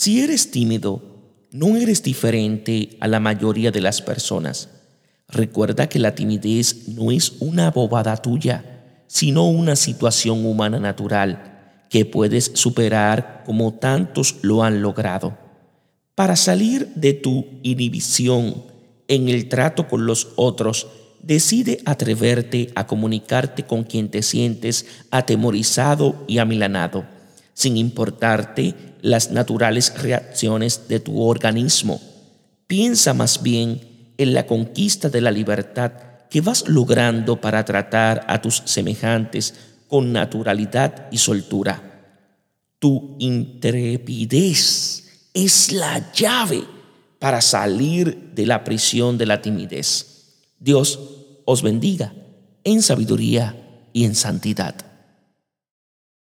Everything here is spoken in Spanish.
Si eres tímido, no eres diferente a la mayoría de las personas. Recuerda que la timidez no es una bobada tuya, sino una situación humana natural que puedes superar como tantos lo han logrado. Para salir de tu inhibición en el trato con los otros, decide atreverte a comunicarte con quien te sientes atemorizado y amilanado, sin importarte las naturales reacciones de tu organismo. Piensa más bien en la conquista de la libertad que vas logrando para tratar a tus semejantes con naturalidad y soltura. Tu intrepidez es la llave para salir de la prisión de la timidez. Dios os bendiga en sabiduría y en santidad.